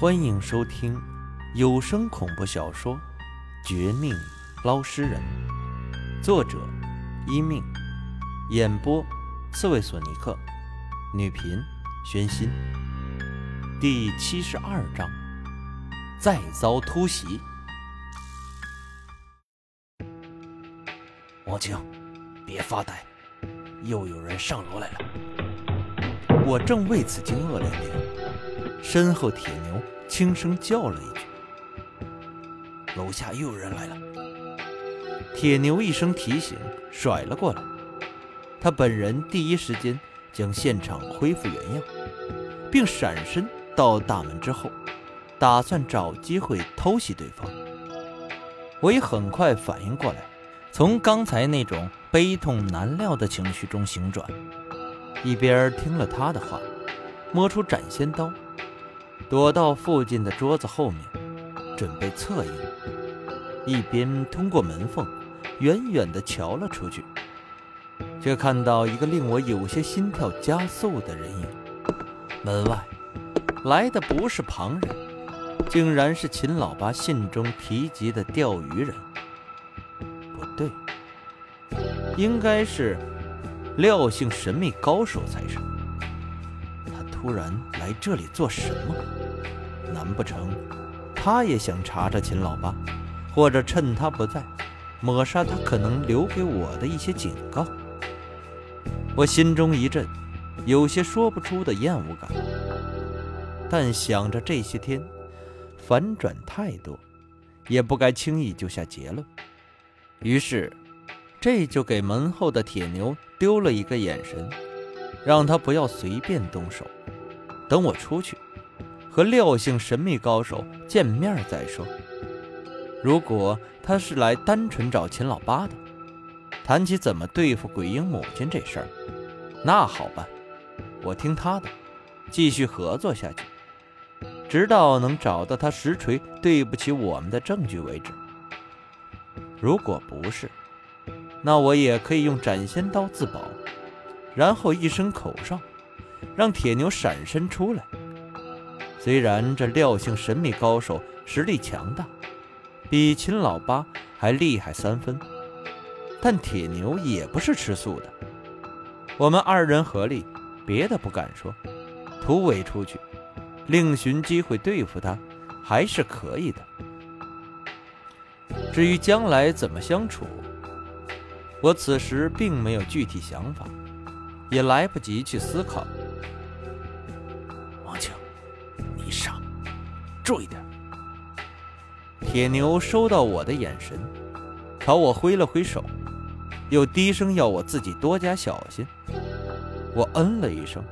欢迎收听有声恐怖小说《绝命捞尸人》，作者：一命，演播：刺猬索尼克，女频：玄心。第七十二章：再遭突袭。王青，别发呆，又有人上楼来了。我正为此惊愕连连，身后铁牛轻声叫了一句：“楼下又有人来了。”铁牛一声提醒，甩了过来。他本人第一时间将现场恢复原样，并闪身到大门之后，打算找机会偷袭对方。我也很快反应过来。从刚才那种悲痛难料的情绪中醒转，一边听了他的话，摸出斩仙刀，躲到附近的桌子后面，准备侧影；一边通过门缝，远远地瞧了出去，却看到一个令我有些心跳加速的人影。门外来的不是旁人，竟然是秦老八信中提及的钓鱼人。不对，应该是廖姓神秘高手才是。突然来这里做什么？难不成他也想查查秦老八，或者趁他不在，抹杀他可能留给我的一些警告？我心中一震，有些说不出的厌恶感。但想着这些天反转太多，也不该轻易就下结论。于是，这就给门后的铁牛丢了一个眼神，让他不要随便动手，等我出去，和廖姓神秘高手见面再说。如果他是来单纯找秦老八的，谈起怎么对付鬼婴母亲这事儿，那好办，我听他的，继续合作下去，直到能找到他实锤对不起我们的证据为止。如果不是，那我也可以用斩仙刀自保，然后一声口哨，让铁牛闪身出来。虽然这廖姓神秘高手实力强大，比秦老八还厉害三分，但铁牛也不是吃素的。我们二人合力，别的不敢说，突围出去，另寻机会对付他，还是可以的。至于将来怎么相处，我此时并没有具体想法，也来不及去思考。注意点。铁牛收到我的眼神，朝我挥了挥手，又低声要我自己多加小心。我嗯了一声，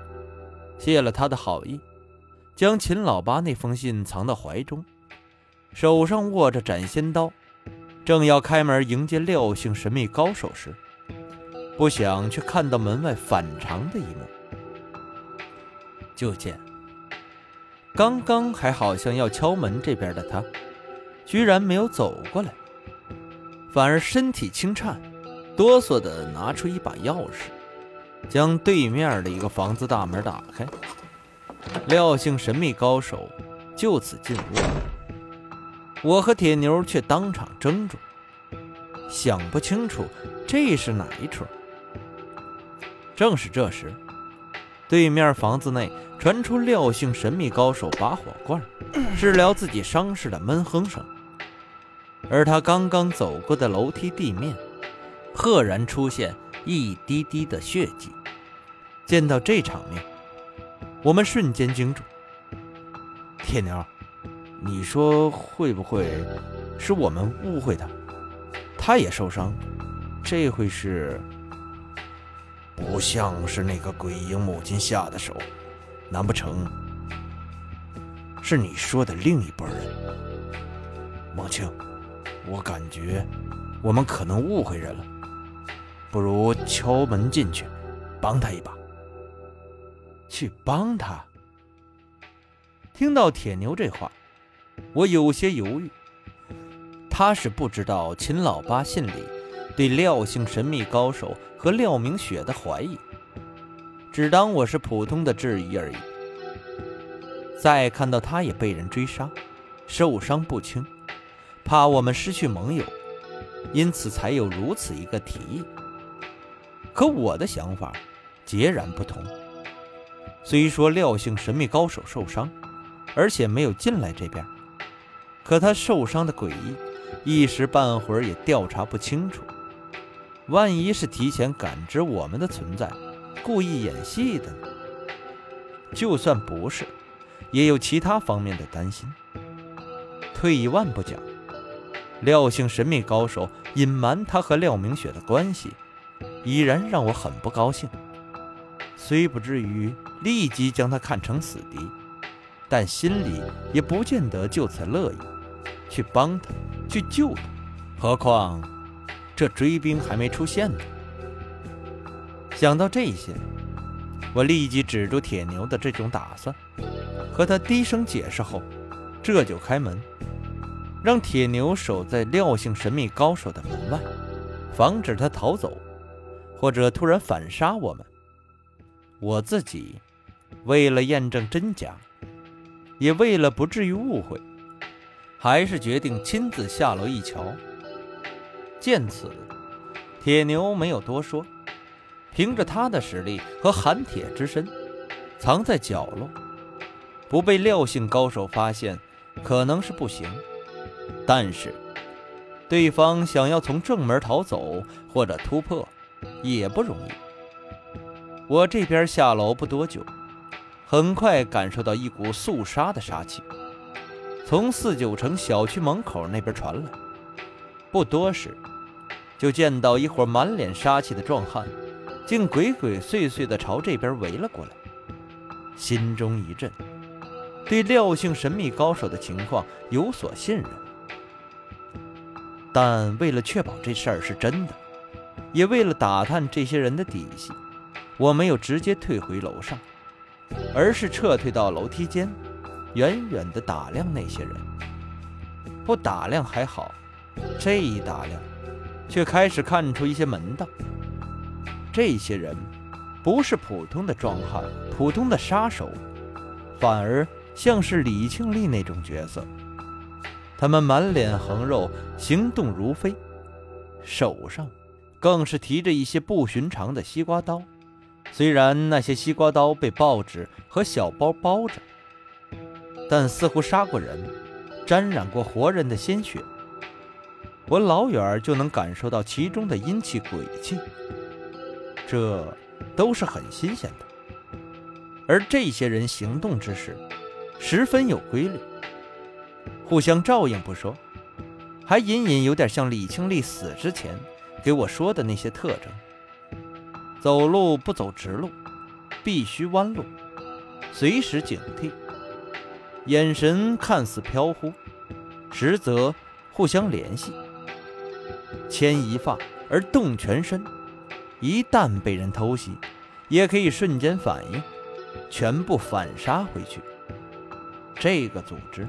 谢了他的好意，将秦老八那封信藏到怀中，手上握着斩仙刀。正要开门迎接廖姓神秘高手时，不想却看到门外反常的一幕。就见刚刚还好像要敲门这边的他，居然没有走过来，反而身体轻颤，哆嗦的拿出一把钥匙，将对面的一个房子大门打开。廖姓神秘高手就此进屋。我和铁牛却当场怔住，想不清楚这是哪一出。正是这时，对面房子内传出廖姓神秘高手拔火罐治疗 自己伤势的闷哼声，而他刚刚走过的楼梯地面，赫然出现一滴滴的血迹。见到这场面，我们瞬间惊住。铁牛。你说会不会是我们误会他？他也受伤，这会是？不像是那个鬼婴母亲下的手，难不成是你说的另一拨人？孟青，我感觉我们可能误会人了，不如敲门进去，帮他一把。去帮他？听到铁牛这话。我有些犹豫，他是不知道秦老八信里对廖姓神秘高手和廖明雪的怀疑，只当我是普通的质疑而已。再看到他也被人追杀，受伤不轻，怕我们失去盟友，因此才有如此一个提议。可我的想法截然不同。虽说廖姓神秘高手受伤，而且没有进来这边，可他受伤的诡异，一时半会儿也调查不清楚。万一是提前感知我们的存在，故意演戏的？就算不是，也有其他方面的担心。退一万步讲，廖姓神秘高手隐瞒他和廖明雪的关系，已然让我很不高兴。虽不至于立即将他看成死敌，但心里也不见得就此乐意，去帮他，去救他。何况这追兵还没出现呢。想到这些。我立即止住铁牛的这种打算，和他低声解释后，这就开门，让铁牛守在廖姓神秘高手的门外，防止他逃走，或者突然反杀我们。我自己为了验证真假，也为了不至于误会，还是决定亲自下楼一瞧。见此，铁牛没有多说。凭着他的实力和寒铁之身，藏在角落，不被廖姓高手发现，可能是不行。但是，对方想要从正门逃走或者突破，也不容易。我这边下楼不多久，很快感受到一股肃杀的杀气，从四九城小区门口那边传来。不多时，就见到一伙满脸杀气的壮汉。竟鬼鬼祟祟地朝这边围了过来，心中一震，对廖姓神秘高手的情况有所信任。但为了确保这事儿是真的，也为了打探这些人的底细，我没有直接退回楼上，而是撤退到楼梯间，远远地打量那些人。不打量还好，这一打量，却开始看出一些门道。这些人不是普通的壮汉，普通的杀手，反而像是李庆利那种角色。他们满脸横肉，行动如飞，手上更是提着一些不寻常的西瓜刀。虽然那些西瓜刀被报纸和小包包着，但似乎杀过人，沾染过活人的鲜血。我老远就能感受到其中的阴气鬼气。这都是很新鲜的，而这些人行动之时，十分有规律，互相照应不说，还隐隐有点像李清丽死之前给我说的那些特征：走路不走直路，必须弯路，随时警惕，眼神看似飘忽，实则互相联系，牵一发而动全身。一旦被人偷袭，也可以瞬间反应，全部反杀回去。这个组织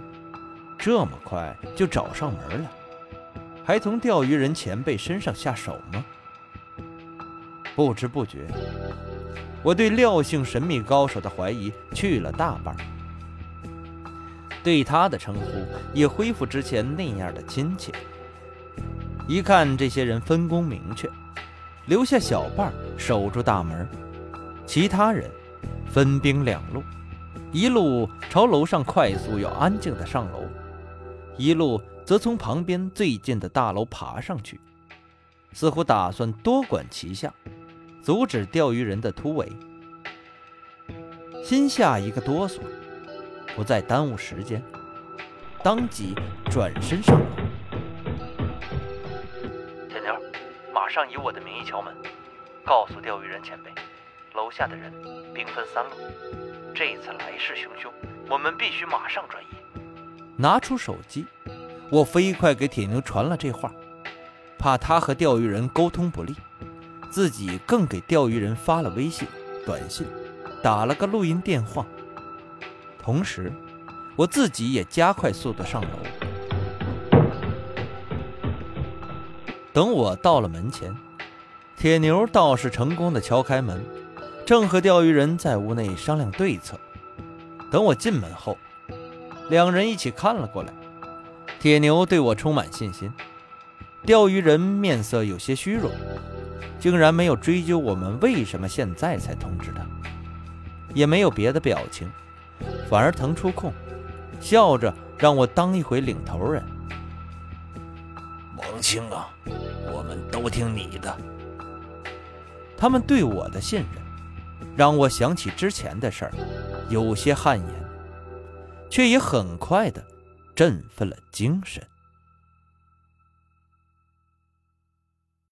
这么快就找上门了，还从钓鱼人前辈身上下手吗？不知不觉，我对廖姓神秘高手的怀疑去了大半，对他的称呼也恢复之前那样的亲切。一看这些人分工明确。留下小伴守住大门，其他人分兵两路，一路朝楼上快速又安静的上楼，一路则从旁边最近的大楼爬上去，似乎打算多管齐下，阻止钓鱼人的突围。心下一个哆嗦，不再耽误时间，当即转身上楼。上以我的名义敲门，告诉钓鱼人前辈，楼下的人兵分三路，这次来势汹汹，我们必须马上转移。拿出手机，我飞快给铁牛传了这话，怕他和钓鱼人沟通不利，自己更给钓鱼人发了微信、短信，打了个录音电话。同时，我自己也加快速度上楼。等我到了门前，铁牛倒是成功的敲开门，正和钓鱼人在屋内商量对策。等我进门后，两人一起看了过来。铁牛对我充满信心，钓鱼人面色有些虚弱，竟然没有追究我们为什么现在才通知他，也没有别的表情，反而腾出空，笑着让我当一回领头人。青啊，我们都听你的。他们对我的信任，让我想起之前的事儿，有些汗颜，却也很快的振奋了精神。